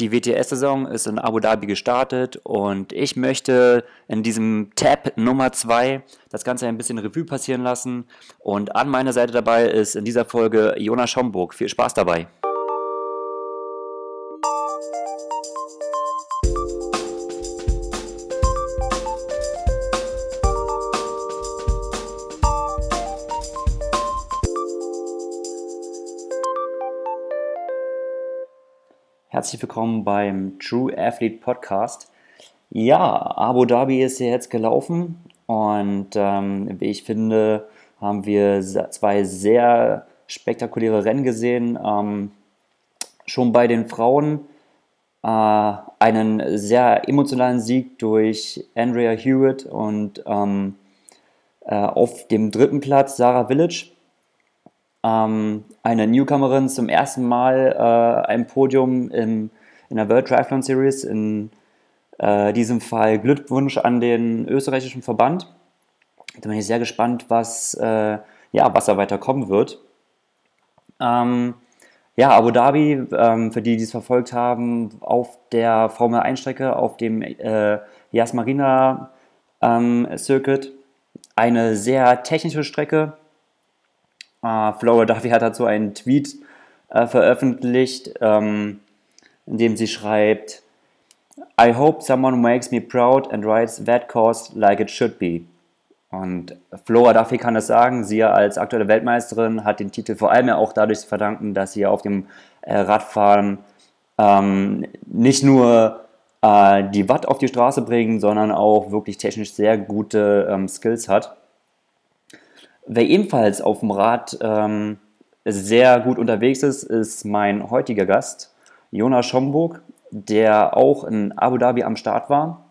Die WTS-Saison ist in Abu Dhabi gestartet und ich möchte in diesem Tab Nummer 2 das Ganze ein bisschen Revue passieren lassen. Und an meiner Seite dabei ist in dieser Folge Jonas Schomburg. Viel Spaß dabei! Herzlich willkommen beim True Athlete Podcast. Ja, Abu Dhabi ist ja jetzt gelaufen und ähm, wie ich finde, haben wir zwei sehr spektakuläre Rennen gesehen. Ähm, schon bei den Frauen äh, einen sehr emotionalen Sieg durch Andrea Hewitt und ähm, äh, auf dem dritten Platz Sarah Village ähm, eine Newcomerin zum ersten Mal äh, ein Podium im, in der World Triathlon Series. In äh, diesem Fall Glückwunsch an den österreichischen Verband. Da bin ich sehr gespannt, was, äh, ja, was da weiter kommen wird. Ähm, ja, Abu Dhabi, ähm, für die, die es verfolgt haben, auf der Formel 1-Strecke, auf dem äh, Yas Marina ähm, Circuit. Eine sehr technische Strecke, äh, Flora Duffy hat dazu einen Tweet äh, veröffentlicht, ähm, in dem sie schreibt, I hope someone makes me proud and writes that course like it should be. Und Flora Duffy kann das sagen. Sie als aktuelle Weltmeisterin hat den Titel vor allem ja auch dadurch zu verdanken, dass sie auf dem äh, Radfahren ähm, nicht nur äh, die Watt auf die Straße bringen, sondern auch wirklich technisch sehr gute ähm, Skills hat. Wer ebenfalls auf dem Rad ähm, sehr gut unterwegs ist, ist mein heutiger Gast, Jonas Schomburg, der auch in Abu Dhabi am Start war.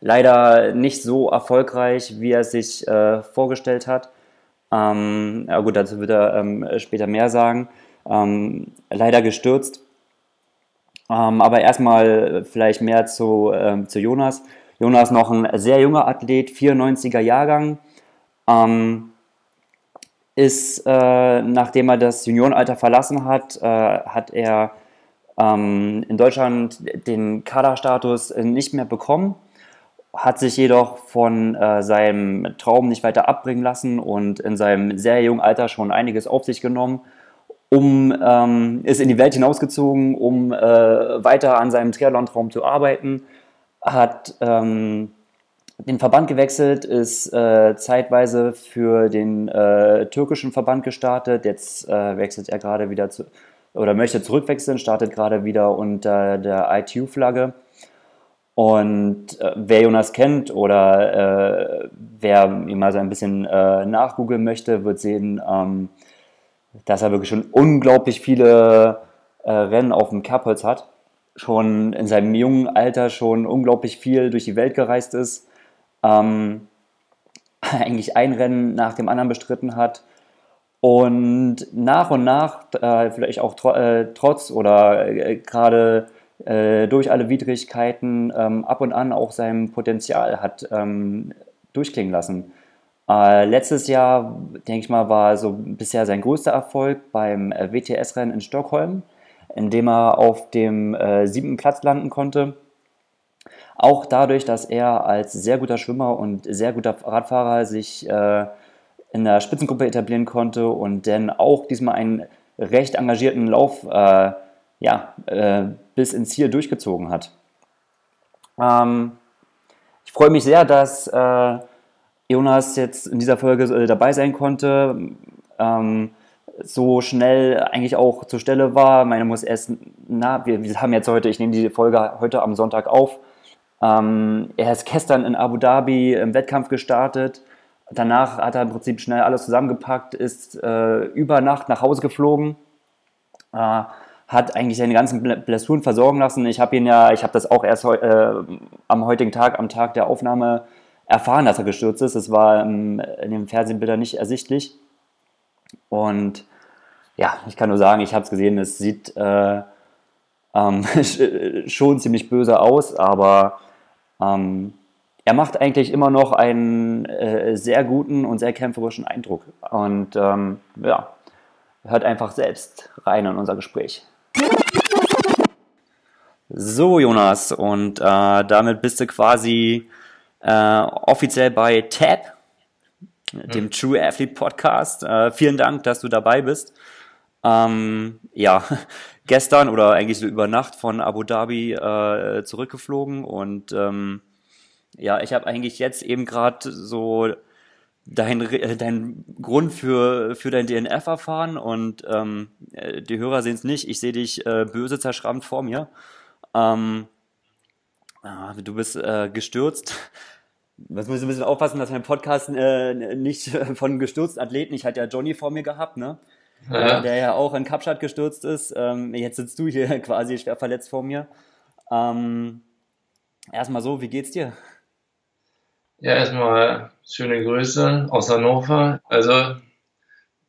Leider nicht so erfolgreich, wie er sich äh, vorgestellt hat. Ähm, ja gut, dazu wird er ähm, später mehr sagen. Ähm, leider gestürzt. Ähm, aber erstmal vielleicht mehr zu, ähm, zu Jonas. Jonas noch ein sehr junger Athlet, 94er Jahrgang, ähm, ist, äh, nachdem er das Juniorenalter verlassen hat, äh, hat er ähm, in Deutschland den Kaderstatus nicht mehr bekommen, hat sich jedoch von äh, seinem Traum nicht weiter abbringen lassen und in seinem sehr jungen Alter schon einiges auf sich genommen, um, ähm, ist in die Welt hinausgezogen, um äh, weiter an seinem Triathlon-Traum zu arbeiten, hat ähm, den Verband gewechselt, ist äh, zeitweise für den äh, türkischen Verband gestartet. Jetzt äh, wechselt er gerade wieder zu, oder möchte zurückwechseln, startet gerade wieder unter der ITU-Flagge. Und äh, wer Jonas kennt oder äh, wer ihm mal so ein bisschen äh, nachgoogeln möchte, wird sehen, ähm, dass er wirklich schon unglaublich viele Rennen auf dem Kerbholz hat. Schon in seinem jungen Alter schon unglaublich viel durch die Welt gereist ist ähm, eigentlich ein Rennen nach dem anderen bestritten hat und nach und nach, äh, vielleicht auch tro äh, trotz oder äh, gerade äh, durch alle Widrigkeiten, ähm, ab und an auch sein Potenzial hat ähm, durchklingen lassen. Äh, letztes Jahr, denke ich mal, war so bisher sein größter Erfolg beim äh, WTS-Rennen in Stockholm, in dem er auf dem siebten Platz landen konnte auch dadurch, dass er als sehr guter Schwimmer und sehr guter Radfahrer sich äh, in der Spitzengruppe etablieren konnte und dann auch diesmal einen recht engagierten Lauf äh, ja, äh, bis ins Ziel durchgezogen hat. Ähm, ich freue mich sehr, dass äh, Jonas jetzt in dieser Folge äh, dabei sein konnte. Ähm, so schnell eigentlich auch zur Stelle war. Meine muss erst, na, wir, wir haben jetzt heute, ich nehme die Folge heute am Sonntag auf. Ähm, er ist gestern in Abu Dhabi im Wettkampf gestartet. Danach hat er im Prinzip schnell alles zusammengepackt, ist äh, über Nacht nach Hause geflogen, äh, hat eigentlich seine ganzen Blessuren versorgen lassen. Ich habe ihn ja, ich habe das auch erst äh, am heutigen Tag, am Tag der Aufnahme erfahren, dass er gestürzt ist. Das war ähm, in den Fernsehbildern nicht ersichtlich. Und ja, ich kann nur sagen, ich habe es gesehen, es sieht äh, ähm, schon ziemlich böse aus, aber ähm, er macht eigentlich immer noch einen äh, sehr guten und sehr kämpferischen Eindruck. Und ähm, ja, hört einfach selbst rein in unser Gespräch. So, Jonas, und äh, damit bist du quasi äh, offiziell bei TAP, dem mhm. True Athlete Podcast. Äh, vielen Dank, dass du dabei bist. Ähm, ja, gestern oder eigentlich so über Nacht von Abu Dhabi äh, zurückgeflogen und ähm, ja, ich habe eigentlich jetzt eben gerade so dein, dein Grund für, für dein DNF erfahren und ähm, die Hörer sehen es nicht. Ich sehe dich äh, böse zerschrammt vor mir. Ähm, ah, du bist äh, gestürzt. Jetzt muss ich ein bisschen aufpassen, dass mein Podcast äh, nicht von gestürzten Athleten, ich hatte ja Johnny vor mir gehabt, ne? Ja. Äh, der ja auch in Kapstadt gestürzt ist. Ähm, jetzt sitzt du hier quasi schwer verletzt vor mir. Ähm, erstmal so, wie geht's dir? Ja, erstmal schöne Grüße aus Hannover. Also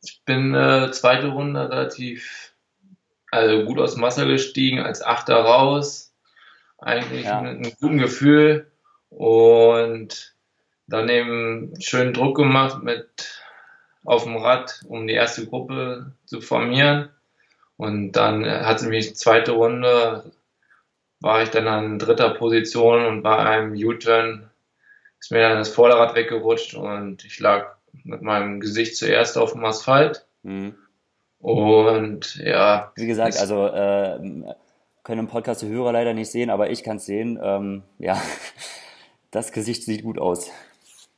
ich bin äh, zweite Runde relativ also gut aus dem Wasser gestiegen, als Achter raus. Eigentlich ja. mit einem guten Gefühl und dann eben schön Druck gemacht mit auf dem Rad, um die erste Gruppe zu formieren. Und dann hatte mich zweite Runde, war ich dann an dritter Position und bei einem U-Turn ist mir dann das Vorderrad weggerutscht und ich lag mit meinem Gesicht zuerst auf dem Asphalt. Mhm. Und ja. Wie gesagt, also äh, können im Podcast die Hörer leider nicht sehen, aber ich kann es sehen. Ähm, ja, das Gesicht sieht gut aus.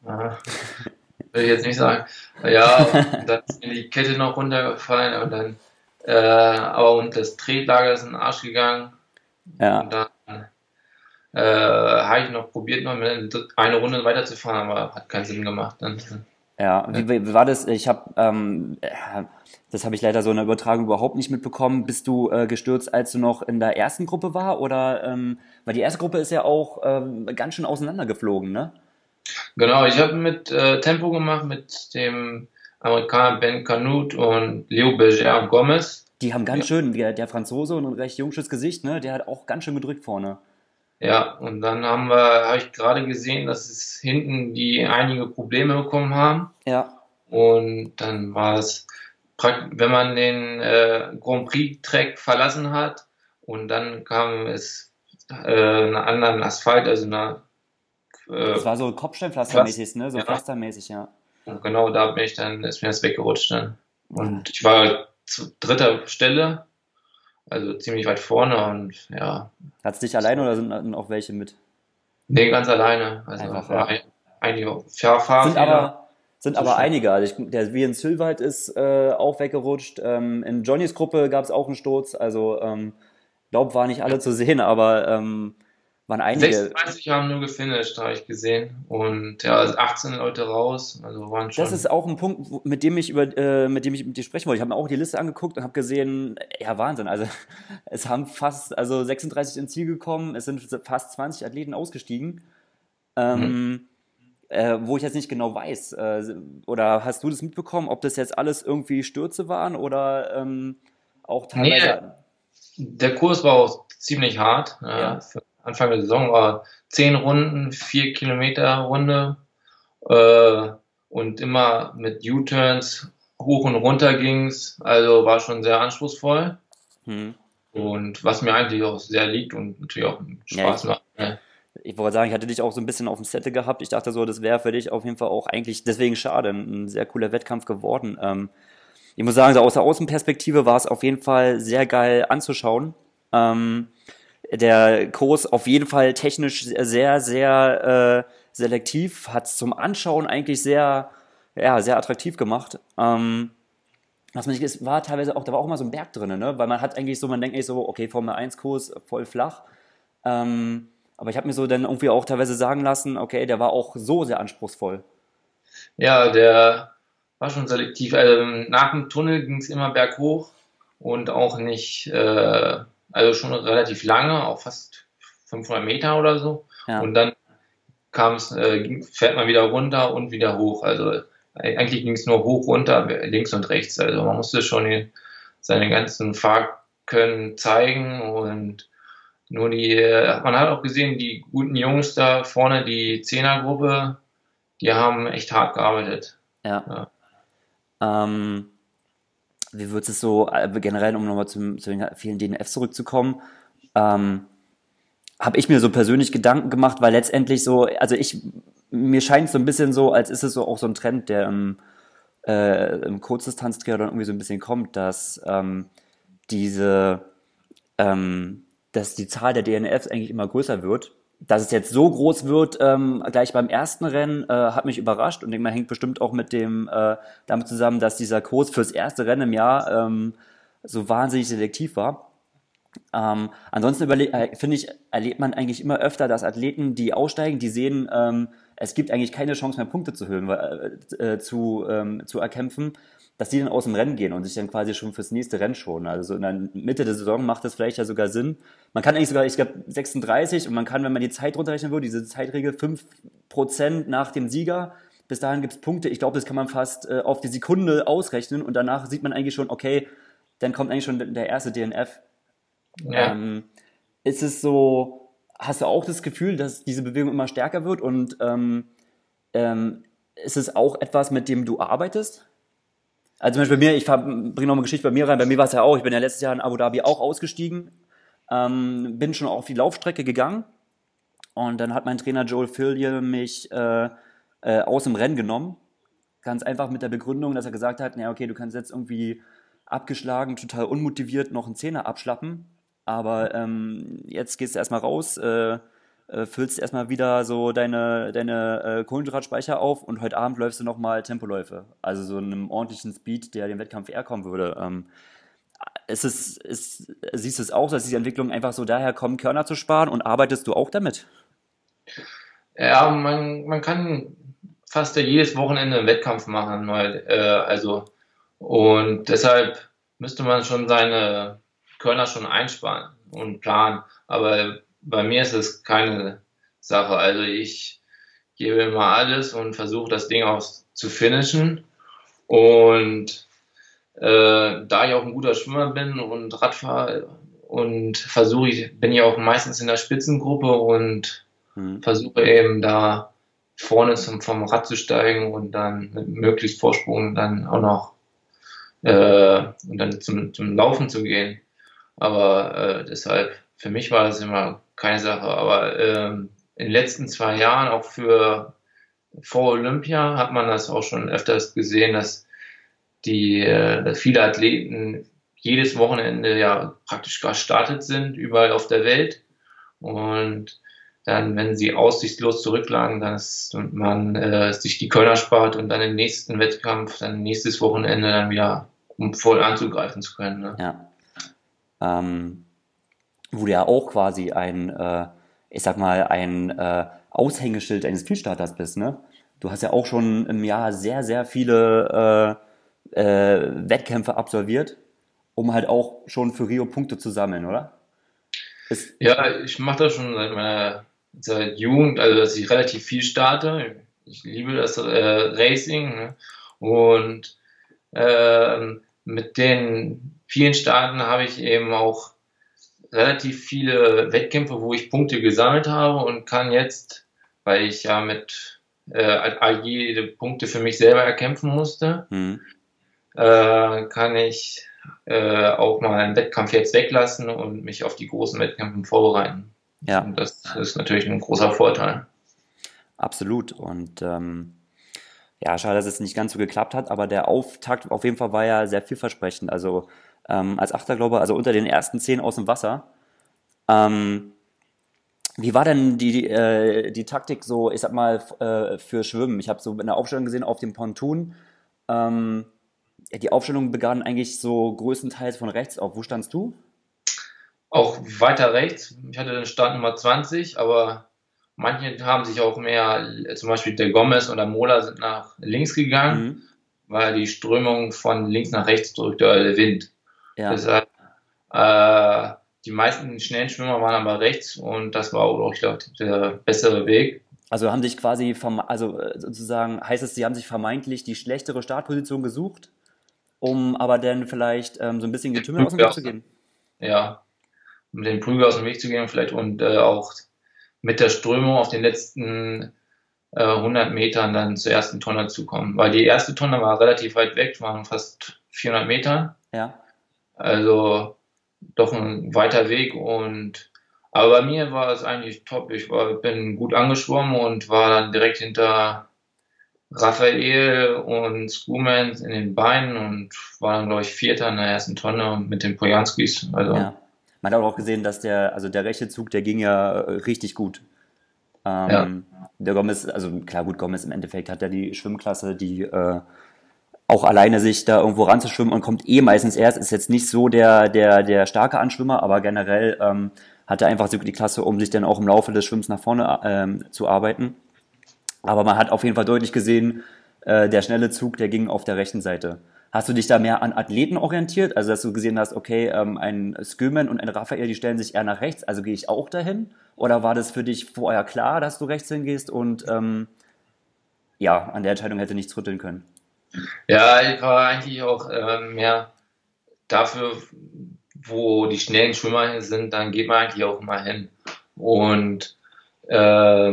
Aha. Will ich jetzt nicht sagen. Ja, dann ist mir die Kette noch runtergefallen und dann, äh, aber und das Tretlager ist in den Arsch gegangen. Ja. Und dann äh, habe ich noch probiert, noch eine Runde weiterzufahren, aber hat keinen Sinn gemacht. Dann, ja, wie, wie war das? Ich habe, ähm, das habe ich leider so in der Übertragung überhaupt nicht mitbekommen. Bist du äh, gestürzt, als du noch in der ersten Gruppe war? Oder, ähm, weil die erste Gruppe ist ja auch ähm, ganz schön auseinandergeflogen, ne? Genau, ich habe mit äh, Tempo gemacht mit dem Amerikaner Ben Canute und Leo Berger Gomez. Die haben ganz ja. schön, der, der Franzose und ein recht jungsches Gesicht, ne? Der hat auch ganz schön gedrückt vorne. Ja, und dann haben wir, habe ich gerade gesehen, dass es hinten die einige Probleme bekommen haben. Ja. Und dann war es, wenn man den äh, Grand Prix-Track verlassen hat und dann kam es äh, einen anderen Asphalt, also eine äh, das war so Kopfsteinpflastermäßig, ne? So ja. pflastermäßig, ja. Und genau da bin ich dann, ist mir das weggerutscht dann. Und ich war zu dritter Stelle also ziemlich weit vorne und ja. Hat es dich alleine oder sind auch welche mit? Nee, ganz alleine. Also Einfach, ja. ein, einige Fahrer. Sind aber, sind aber einige. Also ich, der in Silverheit ist äh, auch weggerutscht. Ähm, in Johnnys Gruppe gab es auch einen Sturz. Also ähm, glaube, war nicht alle zu sehen, aber ähm, waren einige. 26 haben nur gefinisht, habe ich gesehen. Und ja, also 18 Leute raus. Also waren schon. Das ist auch ein Punkt, mit dem ich über, äh, mit dem ich mit dir sprechen wollte. Ich habe mir auch die Liste angeguckt und habe gesehen, ja Wahnsinn. Also es haben fast, also 36 ins Ziel gekommen. Es sind fast 20 Athleten ausgestiegen. Ähm, mhm. äh, wo ich jetzt nicht genau weiß. Äh, oder hast du das mitbekommen, ob das jetzt alles irgendwie Stürze waren oder ähm, auch teilweise. Nee, der Kurs war auch ziemlich hart. Ja. Für Anfang der Saison war zehn Runden, vier Kilometer Runde äh, und immer mit U-Turns hoch und runter ging's. Also war schon sehr anspruchsvoll. Hm. Und was mir eigentlich auch sehr liegt und natürlich auch Spaß ja, macht. Ne? Ich wollte sagen, ich hatte dich auch so ein bisschen auf dem Sette gehabt. Ich dachte so, das wäre für dich auf jeden Fall auch eigentlich deswegen schade. Ein sehr cooler Wettkampf geworden. Ähm, ich muss sagen, so aus der Außenperspektive war es auf jeden Fall sehr geil anzuschauen. Ähm, der Kurs auf jeden Fall technisch sehr, sehr äh, selektiv, hat es zum Anschauen eigentlich sehr, ja, sehr attraktiv gemacht. Ähm, was man nicht, es war teilweise auch, da war auch mal so ein Berg drin, ne? weil man hat eigentlich so, man denkt eigentlich so, okay, Formel 1 Kurs voll flach. Ähm, aber ich habe mir so dann irgendwie auch teilweise sagen lassen, okay, der war auch so sehr anspruchsvoll. Ja, der war schon selektiv. Also nach dem Tunnel ging es immer berghoch und auch nicht, äh, also schon relativ lange, auch fast 500 Meter oder so. Ja. Und dann kam es, äh, fährt man wieder runter und wieder hoch. Also eigentlich ging es nur hoch, runter, links und rechts. Also man musste schon seine ganzen Fahrkönnen zeigen und nur die, man hat auch gesehen, die guten Jungs da vorne, die Zehnergruppe, die haben echt hart gearbeitet. Ja. ja. Ähm, wie du es so äh, generell, um nochmal zu, zu den vielen DNF zurückzukommen, ähm, habe ich mir so persönlich Gedanken gemacht, weil letztendlich so, also ich, mir scheint es so ein bisschen so, als ist es so auch so ein Trend, der im, äh, im Kurzdistanztriathlon irgendwie so ein bisschen kommt, dass ähm, diese, ähm, dass die Zahl der DNFs eigentlich immer größer wird. Dass es jetzt so groß wird, ähm, gleich beim ersten Rennen, äh, hat mich überrascht und denke mal, hängt bestimmt auch mit dem, äh, damit zusammen, dass dieser Kurs fürs erste Rennen im Jahr ähm, so wahnsinnig selektiv war. Ähm, ansonsten äh, finde ich, erlebt man eigentlich immer öfter, dass Athleten, die aussteigen, die sehen, ähm, es gibt eigentlich keine Chance mehr, Punkte zu, hören, äh, zu, ähm, zu erkämpfen, dass die dann aus dem Rennen gehen und sich dann quasi schon fürs nächste Rennen schonen. Also in der Mitte der Saison macht das vielleicht ja sogar Sinn. Man kann eigentlich sogar, ich glaube, 36 und man kann, wenn man die Zeit runterrechnen würde, diese Zeitregel 5% nach dem Sieger, bis dahin gibt es Punkte. Ich glaube, das kann man fast äh, auf die Sekunde ausrechnen und danach sieht man eigentlich schon, okay, dann kommt eigentlich schon der erste DNF. Ja. Ähm, ist es so, hast du auch das Gefühl, dass diese Bewegung immer stärker wird und ähm, ähm, ist es auch etwas, mit dem du arbeitest? Also zum Beispiel bei mir, ich bringe noch eine Geschichte bei mir rein, bei mir war es ja auch, ich bin ja letztes Jahr in Abu Dhabi auch ausgestiegen, ähm, bin schon auf die Laufstrecke gegangen. Und dann hat mein Trainer Joel Fillier mich äh, äh, aus dem Rennen genommen. Ganz einfach mit der Begründung, dass er gesagt hat, na okay, du kannst jetzt irgendwie abgeschlagen, total unmotiviert noch einen Zehner abschlappen. Aber ähm, jetzt gehst du erstmal raus, äh, äh, füllst erstmal wieder so deine, deine äh, Kohlenhydratspeicher auf und heute Abend läufst du nochmal Tempoläufe. Also so einem ordentlichen Speed, der dem Wettkampf eher kommen würde. Ähm, es, ist, siehst du es auch, dass diese Entwicklung einfach so daher kommen, Körner zu sparen und arbeitest du auch damit? Ja, man, man kann fast jedes Wochenende einen Wettkampf machen, äh, also und deshalb müsste man schon seine Körner schon einsparen und planen. Aber bei mir ist es keine Sache. Also ich gebe immer alles und versuche das Ding auch zu finishen. Und äh, da ich auch ein guter Schwimmer bin und Radfahrer und versuche ich, bin ich auch meistens in der Spitzengruppe und mhm. versuche eben da vorne zum, vom Rad zu steigen und dann mit möglichst Vorsprung dann auch noch äh, und dann zum, zum Laufen zu gehen. Aber äh, deshalb, für mich war das immer keine Sache. Aber ähm, in den letzten zwei Jahren, auch für vor Olympia, hat man das auch schon öfters gesehen, dass die, äh, dass viele Athleten jedes Wochenende ja praktisch gestartet sind, überall auf der Welt. Und dann, wenn sie aussichtslos zurücklagen, dass man äh, sich die Kölner spart und dann im nächsten Wettkampf, dann nächstes Wochenende dann wieder, um voll anzugreifen zu können. Ne? Ja ähm, wo du ja auch quasi ein, äh, ich sag mal, ein äh, Aushängeschild eines Spielstarters bist, ne? Du hast ja auch schon im Jahr sehr, sehr viele äh, äh, Wettkämpfe absolviert, um halt auch schon für Rio Punkte zu sammeln, oder? Ist ja, ich mache das schon seit meiner seit Jugend, also dass ich relativ viel starte. Ich liebe das äh, Racing ne? und äh, mit den vielen Staaten habe ich eben auch relativ viele Wettkämpfe, wo ich Punkte gesammelt habe und kann jetzt, weil ich ja mit äh, jede Punkte für mich selber erkämpfen musste, mhm. äh, kann ich äh, auch mal einen Wettkampf jetzt weglassen und mich auf die großen Wettkämpfe vorbereiten. Ja. Und das ist natürlich ein großer Vorteil. Absolut. Und ähm, ja, schade, dass es nicht ganz so geklappt hat, aber der Auftakt auf jeden Fall war ja sehr vielversprechend. Also ähm, als Achter, glaube ich, also unter den ersten zehn aus dem Wasser. Ähm, wie war denn die, äh, die Taktik so, ich sag mal, äh, für Schwimmen? Ich habe so in der Aufstellung gesehen auf dem Pontoon. Ähm, die Aufstellung begann eigentlich so größtenteils von rechts auf. Wo standst du? Auch weiter rechts. Ich hatte den Stand Nummer 20, aber manche haben sich auch mehr, zum Beispiel der Gomez oder Mola sind nach links gegangen, mhm. weil die Strömung von links nach rechts drückte, der Wind. Ja. Deshalb, äh, die meisten schnellen Schwimmer waren aber rechts und das war auch, ich glaube, der bessere Weg. Also haben sich quasi, also äh, sozusagen heißt es, sie haben sich vermeintlich die schlechtere Startposition gesucht, um aber dann vielleicht ähm, so ein bisschen Getümmel aus dem Weg zu gehen. Ja, mit dem Prügel aus dem Weg zu gehen vielleicht und äh, auch mit der Strömung auf den letzten äh, 100 Metern dann zur ersten Tonne zu kommen. Weil die erste Tonne war relativ weit weg, waren fast 400 Meter. Ja. Also doch ein weiter Weg und Aber bei mir war es eigentlich top. Ich war, bin gut angeschwommen und war dann direkt hinter Raphael und Schoolman in den Beinen und war dann, glaube ich, Vierter in der ersten Tonne mit den Pojanskis. Also. Ja. Man hat auch gesehen, dass der, also der rechte Zug, der ging ja äh, richtig gut. Ähm, ja. Der Gomez, also klar, gut, Gomez im Endeffekt hat ja die Schwimmklasse, die äh, auch alleine sich da irgendwo ranzuschwimmen und kommt eh meistens erst, ist jetzt nicht so der, der, der starke Anschwimmer, aber generell ähm, hat er einfach so die Klasse, um sich dann auch im Laufe des Schwimmens nach vorne ähm, zu arbeiten. Aber man hat auf jeden Fall deutlich gesehen, äh, der schnelle Zug, der ging auf der rechten Seite. Hast du dich da mehr an Athleten orientiert? Also, dass du gesehen hast, okay, ähm, ein Skillman und ein Raphael, die stellen sich eher nach rechts, also gehe ich auch dahin? Oder war das für dich vorher klar, dass du rechts hingehst und ähm, ja, an der Entscheidung hätte nichts rütteln können? Ja, ich war eigentlich auch ähm, mehr dafür, wo die schnellen Schwimmer sind, dann geht man eigentlich auch immer hin. Und äh,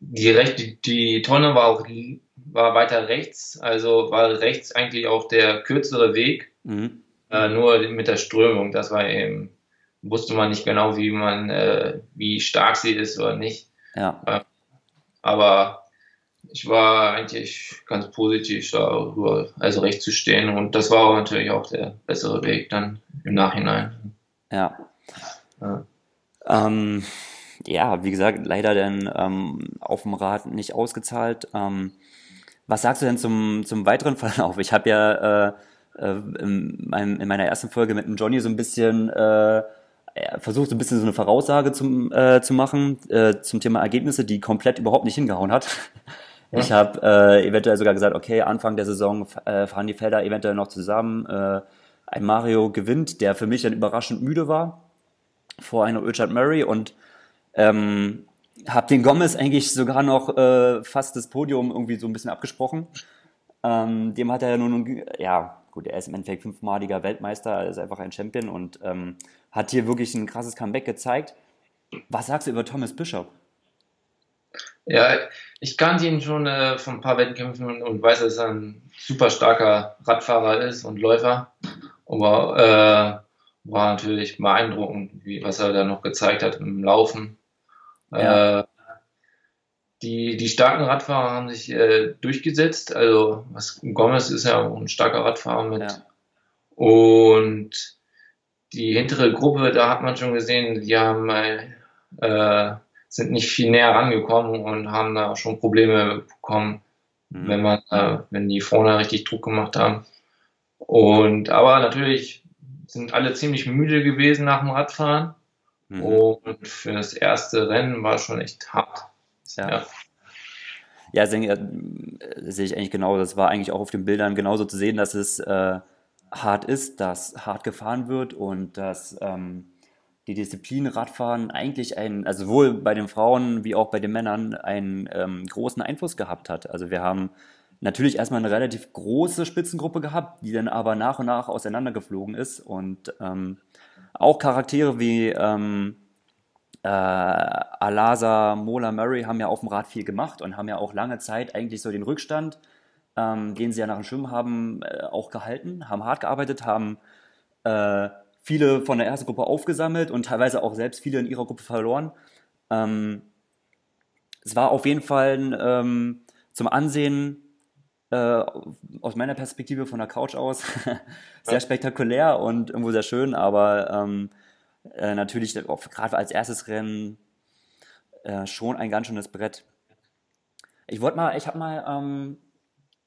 die, rechte, die Tonne war auch war weiter rechts, also war rechts eigentlich auch der kürzere Weg, mhm. äh, nur mit der Strömung. Das war eben, wusste man nicht genau, wie man, äh, wie stark sie ist oder nicht. Ja. Äh, aber ich war eigentlich ganz positiv darüber, also rechts zu stehen und das war auch natürlich auch der bessere Weg dann im Nachhinein. Ja. Ja, ähm, ja wie gesagt, leider dann ähm, auf dem Rad nicht ausgezahlt. Ähm, was sagst du denn zum, zum weiteren Verlauf? Ich habe ja äh, äh, in, meinem, in, meiner ersten Folge mit dem Johnny so ein bisschen äh, versucht, so ein bisschen so eine Voraussage zum, äh, zu machen äh, zum Thema Ergebnisse, die komplett überhaupt nicht hingehauen hat. Ich habe äh, eventuell sogar gesagt, okay, Anfang der Saison äh, fahren die Felder eventuell noch zusammen. Äh, ein Mario gewinnt, der für mich dann überraschend müde war vor einer Richard Murray und ähm, habe den Gomez eigentlich sogar noch äh, fast das Podium irgendwie so ein bisschen abgesprochen. Ähm, dem hat er ja nun, ja, gut, er ist im Endeffekt fünfmaliger Weltmeister, er ist einfach ein Champion und ähm, hat hier wirklich ein krasses Comeback gezeigt. Was sagst du über Thomas Bishop? Ja, ich kannte ihn schon äh, von ein paar Wettkämpfen und, und, weiß, dass er ein super starker Radfahrer ist und Läufer. Aber äh, war natürlich beeindruckend, wie, was er da noch gezeigt hat im Laufen. Ja. Äh, die, die starken Radfahrer haben sich äh, durchgesetzt. Also was, Gomez ist ja ein starker Radfahrer mit. Ja. Und die hintere Gruppe, da hat man schon gesehen, die haben äh, sind nicht viel näher rangekommen und haben da schon Probleme bekommen, mhm. wenn man, äh, wenn die vorne richtig Druck gemacht haben. Und aber natürlich sind alle ziemlich müde gewesen nach dem Radfahren. Mhm. Und für das erste Rennen war schon echt hart. Ja. ja. Ja, sehe ich eigentlich genau. Das war eigentlich auch auf den Bildern genauso zu sehen, dass es äh, hart ist, dass hart gefahren wird und dass ähm, die Disziplin Radfahren eigentlich einen, also sowohl bei den Frauen wie auch bei den Männern, einen ähm, großen Einfluss gehabt hat. Also wir haben natürlich erstmal eine relativ große Spitzengruppe gehabt, die dann aber nach und nach auseinandergeflogen ist und ähm, auch Charaktere wie ähm, äh, Alasa, Mola, Murray haben ja auf dem Rad viel gemacht und haben ja auch lange Zeit eigentlich so den Rückstand, ähm, den sie ja nach dem Schwimmen haben, äh, auch gehalten, haben hart gearbeitet, haben äh, viele von der ersten Gruppe aufgesammelt und teilweise auch selbst viele in ihrer Gruppe verloren. Ähm, es war auf jeden Fall ähm, zum Ansehen äh, aus meiner Perspektive von der Couch aus sehr spektakulär und irgendwo sehr schön, aber ähm, äh, natürlich gerade als erstes Rennen äh, schon ein ganz schönes Brett. Ich wollte mal, ich habe mal ähm,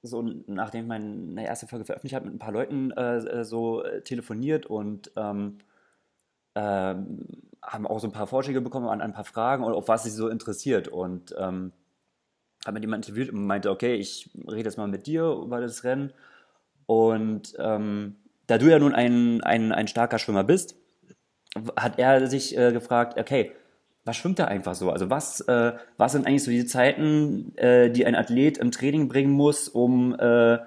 so nachdem ich meine erste Folge veröffentlicht habe, mit ein paar Leuten äh, äh so äh, telefoniert und ähm, äh, haben auch so ein paar Vorschläge bekommen an, ein paar Fragen und auf was sie so interessiert. Und ähm, habe mit jemandem interviewt und meinte, okay, ich rede jetzt mal mit dir über das Rennen. Und ähm, da du ja nun ein, ein, ein starker Schwimmer bist, hat er sich äh, gefragt, okay, was schwimmt da einfach so? Also was, äh, was sind eigentlich so die Zeiten, äh, die ein Athlet im Training bringen muss, um äh,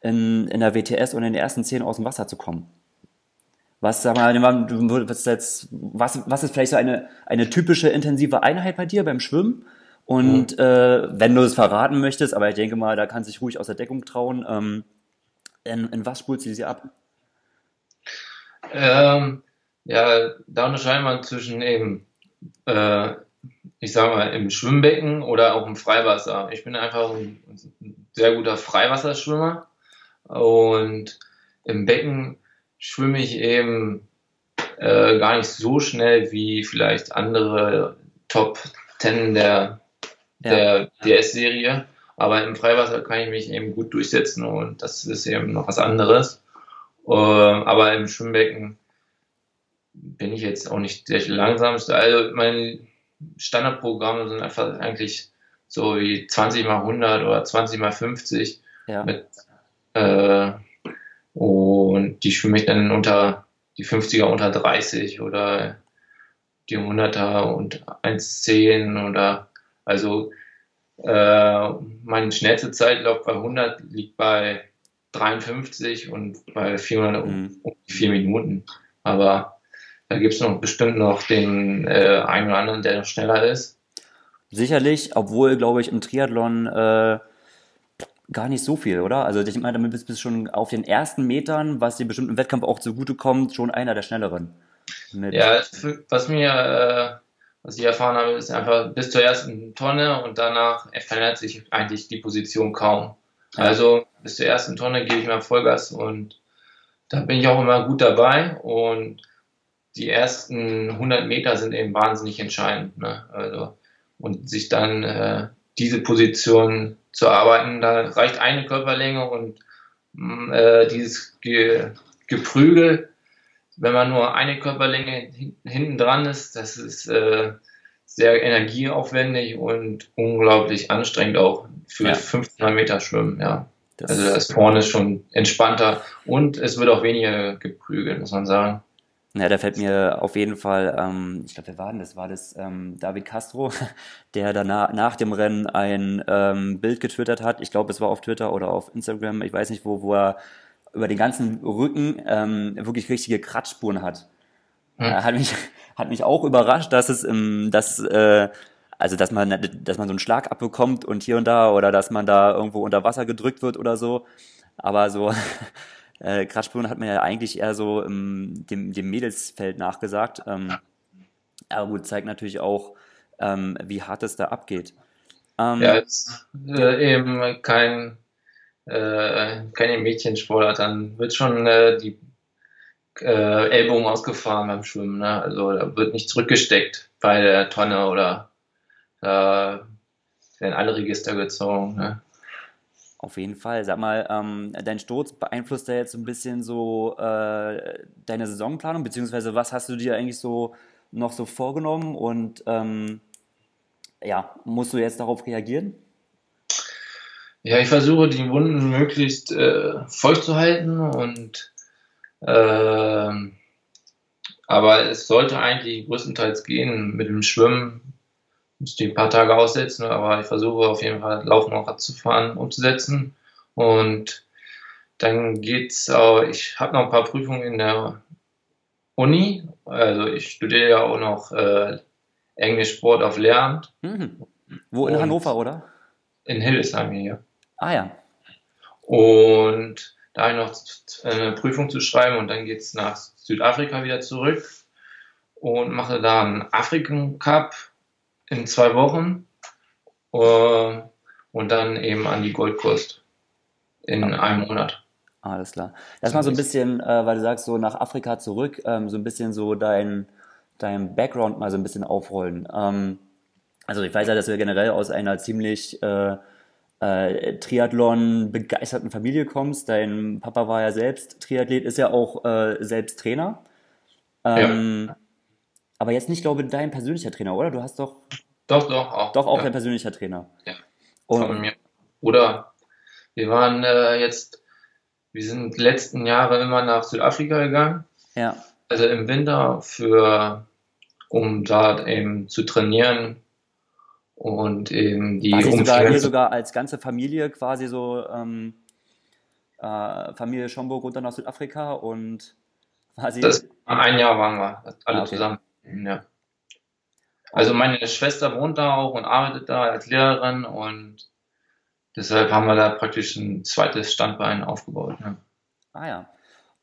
in, in der WTS und in den ersten zehn aus dem Wasser zu kommen? Was, sag mal, was, jetzt, was, was ist vielleicht so eine, eine typische intensive Einheit bei dir beim Schwimmen? Und mhm. äh, wenn du es verraten möchtest, aber ich denke mal, da kannst du dich ruhig aus der Deckung trauen, ähm, in, in was spult sie sie ab? Ähm, ja, da unterscheiden wir zwischen eben äh, ich sage mal, im Schwimmbecken oder auch im Freiwasser. Ich bin einfach ein sehr guter Freiwasserschwimmer und im Becken schwimme ich eben äh, gar nicht so schnell wie vielleicht andere Top Ten der, der ja. DS-Serie. Aber im Freiwasser kann ich mich eben gut durchsetzen und das ist eben noch was anderes. Äh, aber im Schwimmbecken bin ich jetzt auch nicht der langsamste. Also mein Standardprogramme sind einfach eigentlich so wie 20 mal 100 oder 20 mal 50 ja. mit, äh, und die schwimme ich dann unter die 50er unter 30 oder die 100er und 1,10 oder also äh, meine schnellste Zeitlauf bei 100 liegt bei 53 und bei 400 mhm. um, um 4 Minuten. Aber da gibt es noch bestimmt noch den äh, einen oder anderen, der noch schneller ist. Sicherlich, obwohl, glaube ich, im Triathlon äh, gar nicht so viel, oder? Also ich meine, damit bist du schon auf den ersten Metern, was dir bestimmt im Wettkampf auch zugutekommt, schon einer der schnelleren. ja, was mir, äh, was ich erfahren habe, ist einfach bis zur ersten Tonne und danach verändert sich eigentlich die Position kaum. Ja. Also bis zur ersten Tonne gebe ich mal Vollgas und da bin ich auch immer gut dabei und die ersten 100 Meter sind eben wahnsinnig entscheidend. Ne? Also, und sich dann äh, diese Position zu arbeiten. Da reicht eine Körperlänge und mm, äh, dieses Ge Geprügel, wenn man nur eine Körperlänge hinten dran ist, das ist äh, sehr energieaufwendig und unglaublich anstrengend auch für ja. 1500 Meter Schwimmen. Ja. Das also das vorne ist schon entspannter und es wird auch weniger geprügelt, muss man sagen. Ja, da fällt mir auf jeden Fall, ähm, ich glaube, wer war denn das? War das ähm, David Castro, der danach nach dem Rennen ein ähm, Bild getwittert hat. Ich glaube, es war auf Twitter oder auf Instagram, ich weiß nicht wo, wo er über den ganzen Rücken ähm, wirklich richtige Kratzspuren hat. Hm. Äh, hat mich hat mich auch überrascht, dass es ähm, dass äh, also dass man dass man so einen Schlag abbekommt und hier und da oder dass man da irgendwo unter Wasser gedrückt wird oder so. Aber so Äh, Kratzspuren hat man ja eigentlich eher so ähm, dem, dem Mädelsfeld nachgesagt. Ähm, aber gut, zeigt natürlich auch, ähm, wie hart es da abgeht. Ähm, ja, ist äh, eben kein, äh, keine Mädchensportart, dann wird schon äh, die äh, Ellbogen ausgefahren beim Schwimmen. Ne? Also da wird nicht zurückgesteckt bei der Tonne oder da werden alle Register gezogen. Ne? Auf jeden Fall. Sag mal, ähm, dein Sturz beeinflusst ja jetzt ein bisschen so äh, deine Saisonplanung, beziehungsweise was hast du dir eigentlich so noch so vorgenommen und ähm, ja, musst du jetzt darauf reagieren? Ja, ich versuche die Wunden möglichst äh, voll zu halten und äh, aber es sollte eigentlich größtenteils gehen mit dem Schwimmen müsste ein paar Tage aussetzen, aber ich versuche auf jeden Fall Laufen auch zu fahren, umzusetzen. Und dann geht's auch, ich habe noch ein paar Prüfungen in der Uni. Also ich studiere ja auch noch äh, Englisch Sport auf Lehramt. Mhm. Wo in Und Hannover, oder? In Hildesheim hier. Ah ja. Und da habe ich noch eine Prüfung zu schreiben und dann geht's nach Südafrika wieder zurück und mache da einen African Cup in zwei Wochen äh, und dann eben an die Goldkust in okay. einem Monat. Alles klar. Lass mal so ein bisschen, äh, weil du sagst, so nach Afrika zurück, ähm, so ein bisschen so dein, dein Background mal so ein bisschen aufrollen. Ähm, also ich weiß ja, dass du generell aus einer ziemlich äh, äh, Triathlon begeisterten Familie kommst. Dein Papa war ja selbst Triathlet, ist ja auch äh, selbst Trainer. Ähm, ja. Aber jetzt nicht, glaube ich, dein persönlicher Trainer, oder? Du hast doch. Doch, doch, auch. Doch, auch ja. dein persönlicher Trainer. Ja. Von mir. Oder wir waren äh, jetzt, wir sind letzten Jahre immer nach Südafrika gegangen. Ja. Also im Winter für, um dort eben zu trainieren und eben die War sogar hier sogar als ganze Familie quasi so ähm, äh, Familie Schomburg runter nach Südafrika und quasi. Das, ein Jahr waren wir alle ah, okay. zusammen. Ja. Also meine Schwester wohnt da auch und arbeitet da als Lehrerin und deshalb haben wir da praktisch ein zweites Standbein aufgebaut. Ne? Ah ja.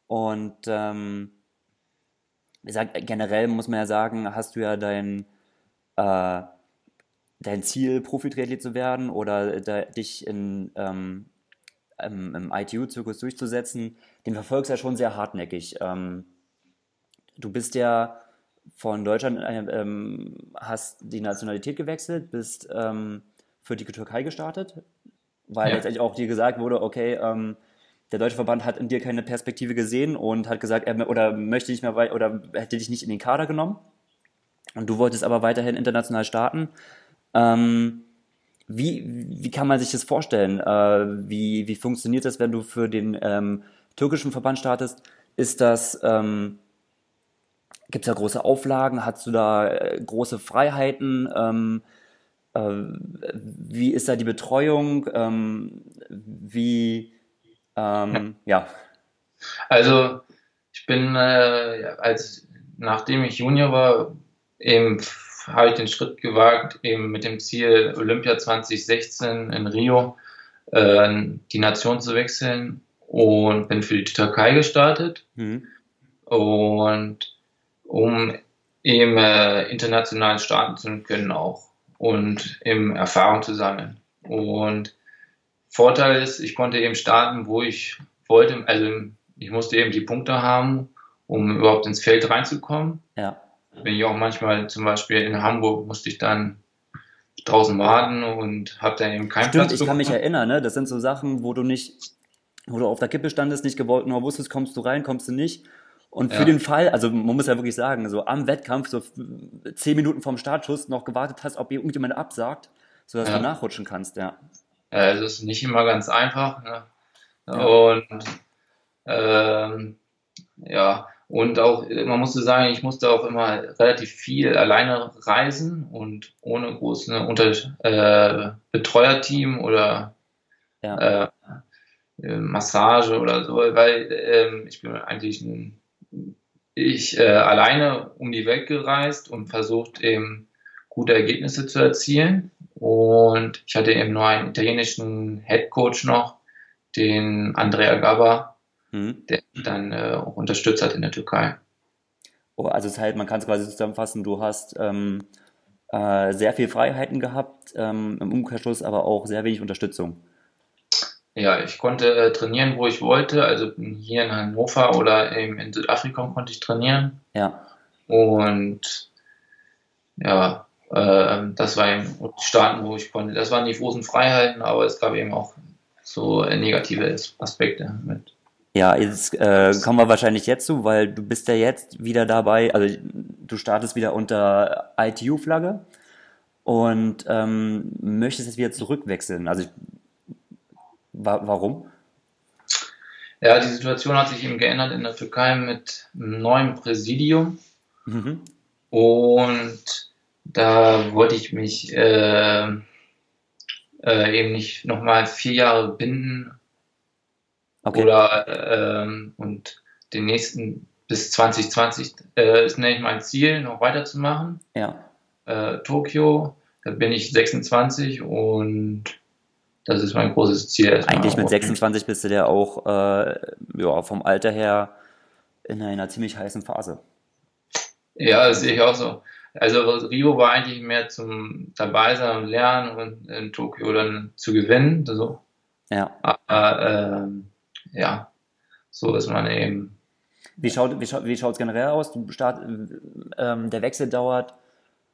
Und ähm, gesagt, generell muss man ja sagen, hast du ja dein, äh, dein Ziel, Profi-Triathlet zu werden oder da, dich in, ähm, im, im ITU-Zirkus durchzusetzen, den verfolgst du ja schon sehr hartnäckig. Ähm, du bist ja von Deutschland, äh, ähm, hast die Nationalität gewechselt, bist ähm, für die Türkei gestartet, weil ja. letztendlich auch dir gesagt wurde, okay, ähm, der deutsche Verband hat in dir keine Perspektive gesehen und hat gesagt, er oder möchte nicht mehr weit oder hätte dich nicht in den Kader genommen. Und du wolltest aber weiterhin international starten. Ähm, wie, wie kann man sich das vorstellen? Äh, wie, wie funktioniert das, wenn du für den ähm, türkischen Verband startest? Ist das, ähm, gibt es da große Auflagen? Hast du da äh, große Freiheiten? Ähm, äh, wie ist da die Betreuung? Ähm, wie, ähm, ja. Also ich bin, äh, als nachdem ich Junior war, eben habe ich den Schritt gewagt, eben mit dem Ziel Olympia 2016 in Rio äh, die Nation zu wechseln und bin für die Türkei gestartet. Mhm. Und um eben äh, international starten zu können auch und eben Erfahrung zu sammeln. Und Vorteil ist, ich konnte eben starten, wo ich wollte. Also ich musste eben die Punkte haben, um überhaupt ins Feld reinzukommen. Ja. Bin ich auch manchmal zum Beispiel in Hamburg musste ich dann draußen warten und habe dann eben keinen Stimmt, Platz. Ich kann mich erinnern, ne? Das sind so Sachen, wo du nicht, wo du auf der Kippe standest, nicht gewollt, nur wusstest, kommst du rein, kommst du nicht. Und für ja. den Fall, also man muss ja wirklich sagen, so am Wettkampf, so zehn Minuten vom Startschuss noch gewartet hast, ob irgendjemand absagt, sodass ja. du nachrutschen kannst, ja. Ja, es ist nicht immer ganz einfach. Ne? Ja. Und ähm, ja, und auch, man musste sagen, ich musste auch immer relativ viel alleine reisen und ohne großen Unter äh, Betreuerteam oder ja. äh, Massage oder so, weil äh, ich bin eigentlich ein, ich äh, alleine um die Welt gereist und versucht eben gute Ergebnisse zu erzielen. Und ich hatte eben nur einen italienischen Head Coach noch, den Andrea Gabba, mhm. der dann äh, auch unterstützt hat in der Türkei. Oh, also das heißt, man kann es quasi zusammenfassen, du hast ähm, äh, sehr viel Freiheiten gehabt, ähm, im Umkehrschluss aber auch sehr wenig Unterstützung. Ja, ich konnte äh, trainieren, wo ich wollte. Also hier in Hannover oder eben in Südafrika konnte ich trainieren. Ja. Und ja, äh, das war eben die Staaten, wo ich konnte. Das waren die großen Freiheiten, aber es gab eben auch so negative Aspekte mit. Ja, jetzt äh, kommen wir wahrscheinlich jetzt zu, weil du bist ja jetzt wieder dabei, also du startest wieder unter ITU-Flagge und ähm, möchtest jetzt wieder zurückwechseln. Also wa warum? Ja, die Situation hat sich eben geändert in der Türkei mit einem neuen Präsidium. Mhm. Und da wollte ich mich äh, äh, eben nicht nochmal vier Jahre binden okay. oder ähm, und den nächsten bis 2020 äh, ist nämlich mein Ziel, noch weiterzumachen. Ja. Äh, Tokio, da bin ich 26 und das ist mein großes Ziel. Eigentlich mit 26 bist du ja auch äh, ja, vom Alter her in einer ziemlich heißen Phase. Ja, das sehe ich auch so. Also Rio war eigentlich mehr zum dabei sein und lernen und in Tokio dann zu gewinnen. So. Ja. Aber ähm, ja, so ist man eben. Wie schaut wie schaut wie schaut's generell aus? Du start, ähm, der Wechsel dauert.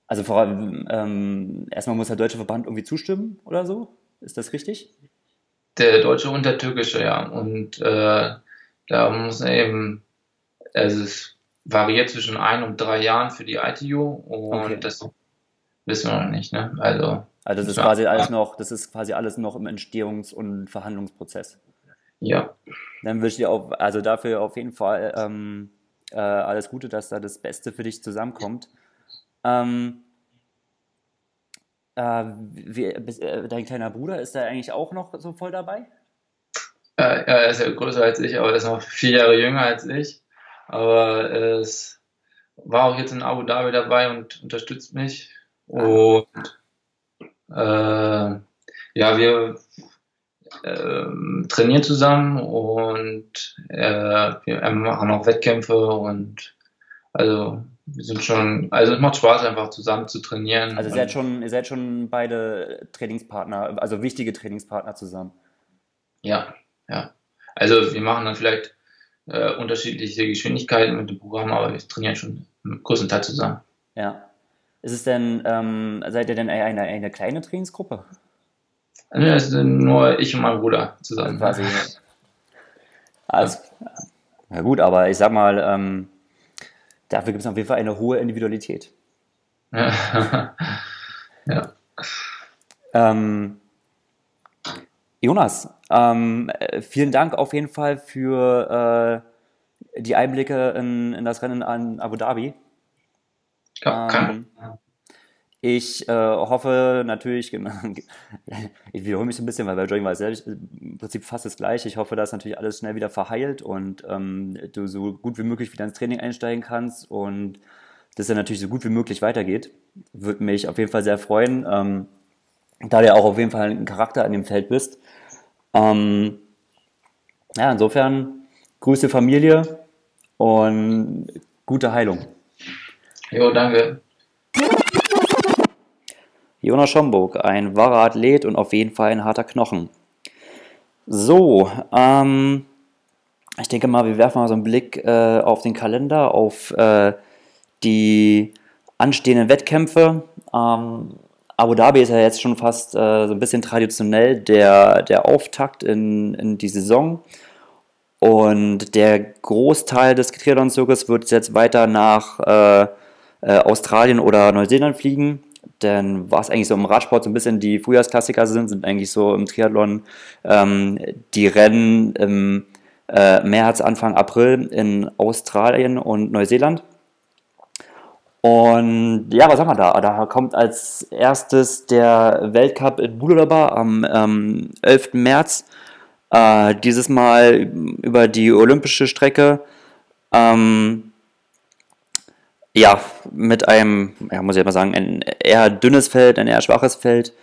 Also vor allem ähm, erstmal muss der deutsche Verband irgendwie zustimmen oder so. Ist das richtig? Der deutsche und der türkische, ja. Und äh, da muss eben, also es variiert zwischen ein und drei Jahren für die ITU und okay. das wissen wir noch nicht. Ne? Also, also das ist quasi alles noch, das ist quasi alles noch im Entstehungs- und Verhandlungsprozess. Ja. Dann wünsche ich dir auch, also dafür auf jeden Fall ähm, äh, alles Gute, dass da das Beste für dich zusammenkommt. Ähm, äh, wie, äh, dein kleiner Bruder, ist da eigentlich auch noch so voll dabei? Äh, er ist ja größer als ich, aber er ist noch vier Jahre jünger als ich. Aber es war auch jetzt in Abu Dhabi dabei und unterstützt mich. Und äh, ja, wir äh, trainieren zusammen und äh, wir machen auch Wettkämpfe und also wir sind schon, also es macht Spaß einfach zusammen zu trainieren. Also ihr seid schon, ihr seid schon beide Trainingspartner, also wichtige Trainingspartner zusammen. Ja, ja. Also wir machen dann vielleicht äh, unterschiedliche Geschwindigkeiten mit dem Programm, aber wir trainieren schon im großen Teil zusammen. Ja. Ist es denn, ähm, seid ihr denn eine, eine kleine Trainingsgruppe? Also, es sind nur ich und mein Bruder zusammen. Quasi. Also, ja gut, aber ich sag mal, ähm, dafür gibt es auf jeden Fall eine hohe Individualität. ja. Ähm, Jonas, ähm, vielen Dank auf jeden Fall für äh, die Einblicke in, in, das Rennen an Abu Dhabi. Ja, kann. Ich äh, hoffe natürlich, ich wiederhole mich ein bisschen, weil bei Jogging war es selbst, im Prinzip fast das gleiche. Ich hoffe, dass natürlich alles schnell wieder verheilt und ähm, du so gut wie möglich wieder ins Training einsteigen kannst und dass er natürlich so gut wie möglich weitergeht. Würde mich auf jeden Fall sehr freuen, ähm, da du ja auch auf jeden Fall ein Charakter an dem Feld bist. Ähm, ja, insofern Grüße Familie und gute Heilung. Jo, danke. Jonas Schomburg, ein wahrer Athlet und auf jeden Fall ein harter Knochen. So, ähm, ich denke mal, wir werfen mal so einen Blick äh, auf den Kalender, auf äh, die anstehenden Wettkämpfe. Ähm, Abu Dhabi ist ja jetzt schon fast äh, so ein bisschen traditionell der, der Auftakt in, in die Saison. Und der Großteil des Triathlon-Zirkus wird jetzt weiter nach äh, äh, Australien oder Neuseeland fliegen. Denn was eigentlich so im Radsport so ein bisschen die Frühjahrsklassiker sind, sind eigentlich so im Triathlon ähm, die Rennen im äh, März, Anfang April in Australien und Neuseeland. Und ja, was haben wir da? Da kommt als erstes der Weltcup in Buladaba am ähm, 11. März. Äh, dieses Mal über die olympische Strecke. Ähm, ja, mit einem, ja, muss ich mal sagen, ein eher dünnes Feld, ein eher schwaches Feld.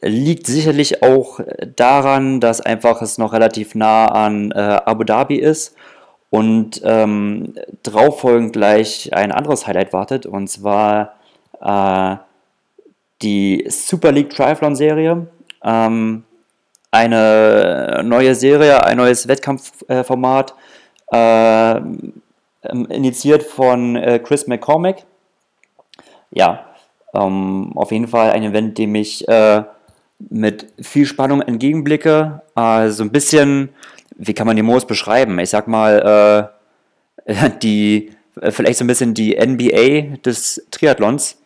Liegt sicherlich auch daran, dass einfach es noch relativ nah an äh, Abu Dhabi ist und ähm, drauf folgend gleich ein anderes Highlight wartet und zwar äh, die Super League Triathlon Serie. Ähm, eine neue Serie, ein neues Wettkampfformat. Äh, ähm, initiiert von äh, Chris McCormick. Ja, ähm, auf jeden Fall ein Event, dem ich äh, mit viel Spannung entgegenblicke. Äh, so ein bisschen, wie kann man die Moos beschreiben? Ich sag mal, äh, die, äh, vielleicht so ein bisschen die NBA des Triathlons.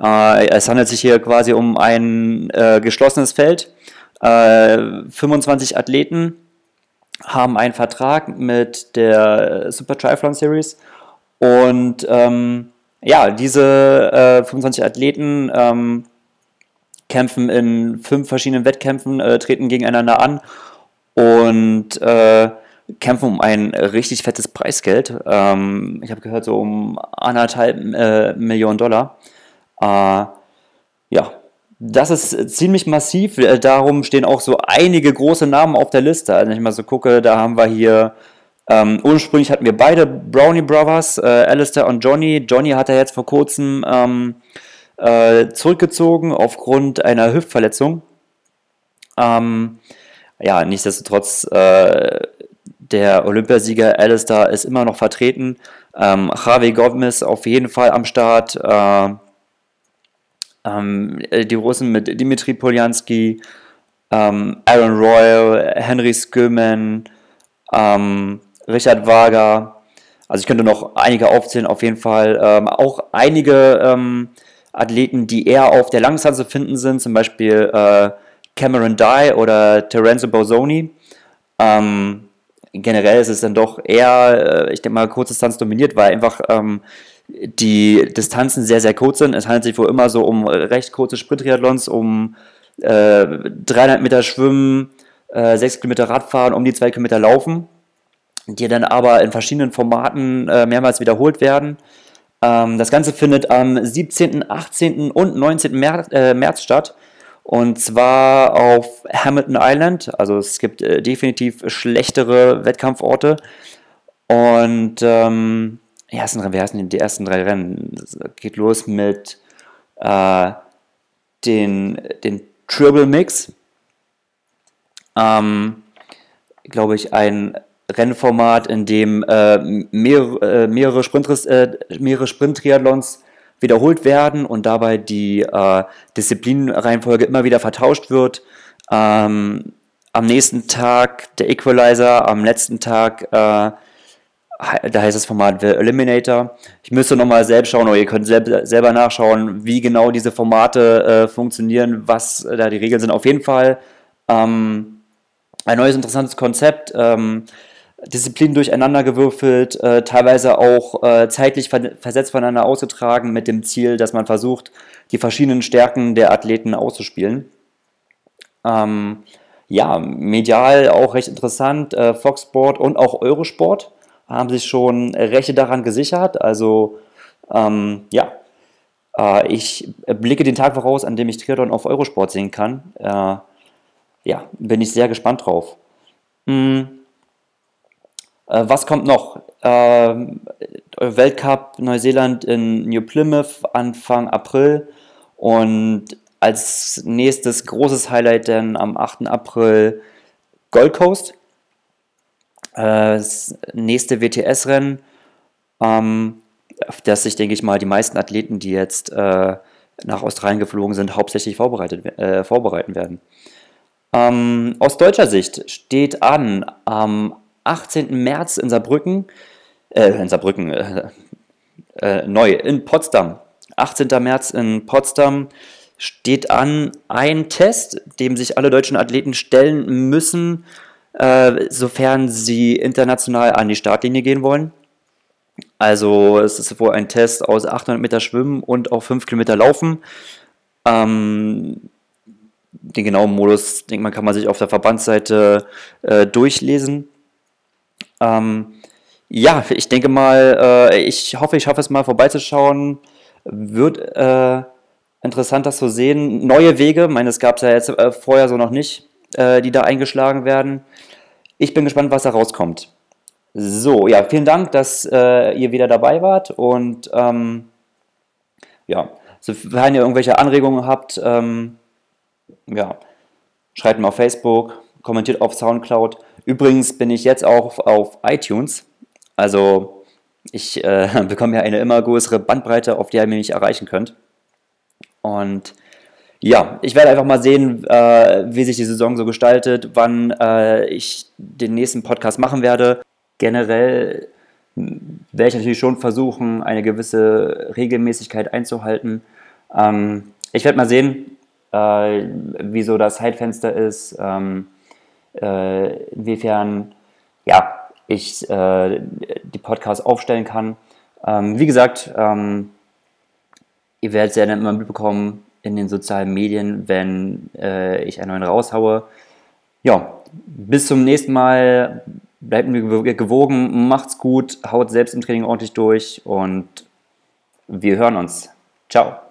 Äh, es handelt sich hier quasi um ein geschlossenes Feld. 25 Athleten, haben einen Vertrag mit der Super Triathlon Series und ähm, ja, diese äh, 25 Athleten ähm, kämpfen in fünf verschiedenen Wettkämpfen, äh, treten gegeneinander an und äh, kämpfen um ein richtig fettes Preisgeld. Ähm, ich habe gehört, so um anderthalb äh, Millionen Dollar. Äh, ja, das ist ziemlich massiv. Äh, darum stehen auch so einige große Namen auf der Liste. Also, wenn ich mal so gucke, da haben wir hier. Ähm, ursprünglich hatten wir beide Brownie Brothers, äh, Alistair und Johnny. Johnny hat er jetzt vor kurzem ähm, äh, zurückgezogen aufgrund einer Hüftverletzung. Ähm, ja, nichtsdestotrotz, äh, der Olympiasieger Alistair ist immer noch vertreten. Ähm, Javi Gomez auf jeden Fall am Start. Äh, ähm, äh, die Russen mit Dimitri Poljanski, ähm, Aaron Royal, Henry Skillman, ähm, Richard Wager. Also ich könnte noch einige aufzählen, auf jeden Fall. Ähm, auch einige ähm, Athleten, die eher auf der zu finden sind, zum Beispiel äh, Cameron Dye oder Terenzo Bosoni. Ähm, generell ist es dann doch eher, äh, ich denke mal, Kurzdistanz dominiert, weil einfach die Distanzen sehr, sehr kurz sind. Es handelt sich wohl immer so um recht kurze Sprint-Triathlons, um äh, 300 Meter Schwimmen, äh, 6 Kilometer Radfahren, um die 2 Kilometer Laufen, die dann aber in verschiedenen Formaten äh, mehrmals wiederholt werden. Ähm, das Ganze findet am 17., 18. und 19. März, äh, März statt. Und zwar auf Hamilton Island. Also es gibt äh, definitiv schlechtere Wettkampforte. Und ähm, ersten, wie heißen die, ersten drei Rennen? Das geht los mit äh, den, den Triple Mix. Ähm, glaube ich, ein Rennformat, in dem äh, mehrere, äh, mehrere, Sprint, äh, mehrere Sprint-Triathlons wiederholt werden und dabei die äh, Disziplinenreihenfolge immer wieder vertauscht wird. Ähm, am nächsten Tag der Equalizer, am letzten Tag, äh, da heißt das Format The Eliminator. Ich müsste nochmal selbst schauen, oder ihr könnt selb, selber nachschauen, wie genau diese Formate äh, funktionieren, was da die Regeln sind. Auf jeden Fall ähm, ein neues interessantes Konzept. Ähm, Disziplinen durcheinandergewürfelt, äh, teilweise auch äh, zeitlich ver versetzt voneinander ausgetragen, mit dem Ziel, dass man versucht, die verschiedenen Stärken der Athleten auszuspielen. Ähm, ja, medial auch recht interessant. Äh, Fox Sport und auch Eurosport haben sich schon Rechte daran gesichert. Also, ähm, ja, äh, ich blicke den Tag voraus, an dem ich Triathlon auf Eurosport sehen kann. Äh, ja, bin ich sehr gespannt drauf. Mhm. Äh, was kommt noch? Ähm, Weltcup Neuseeland in New Plymouth Anfang April und als nächstes großes Highlight dann am 8. April Gold Coast. Äh, das nächste WTS-Rennen, ähm, auf das sich, denke ich mal, die meisten Athleten, die jetzt äh, nach Australien geflogen sind, hauptsächlich vorbereitet, äh, vorbereiten werden. Ähm, aus deutscher Sicht steht an am 18. März in Saarbrücken, äh, in Saarbrücken, äh, äh, neu, in Potsdam. 18. März in Potsdam steht an ein Test, dem sich alle deutschen Athleten stellen müssen, äh, sofern sie international an die Startlinie gehen wollen. Also es ist wohl ein Test aus 800 Meter Schwimmen und auch 5 Kilometer Laufen. Ähm, den genauen Modus, denke man, kann man sich auf der Verbandsseite äh, durchlesen. Ähm, ja, ich denke mal, äh, ich hoffe, ich schaffe es mal vorbeizuschauen. Wird äh, interessant, das zu sehen. Neue Wege, ich meine, es gab es ja jetzt äh, vorher so noch nicht, äh, die da eingeschlagen werden. Ich bin gespannt, was da rauskommt. So, ja, vielen Dank, dass äh, ihr wieder dabei wart und ähm, ja, sofern ihr irgendwelche Anregungen habt, ähm, ja, schreibt mir auf Facebook, kommentiert auf Soundcloud. Übrigens bin ich jetzt auch auf iTunes. Also ich äh, bekomme ja eine immer größere Bandbreite, auf die ihr mich erreichen könnt. Und ja, ich werde einfach mal sehen, äh, wie sich die Saison so gestaltet, wann äh, ich den nächsten Podcast machen werde. Generell werde ich natürlich schon versuchen, eine gewisse Regelmäßigkeit einzuhalten. Ähm, ich werde mal sehen, äh, wie so das Zeitfenster ist. Ähm, äh, inwiefern ja, ich äh, die Podcasts aufstellen kann. Ähm, wie gesagt, ähm, ihr werdet es ja dann immer mitbekommen in den sozialen Medien, wenn äh, ich einen neuen raushaue. Ja, bis zum nächsten Mal. Bleibt mir gewogen, macht's gut, haut selbst im Training ordentlich durch und wir hören uns. Ciao.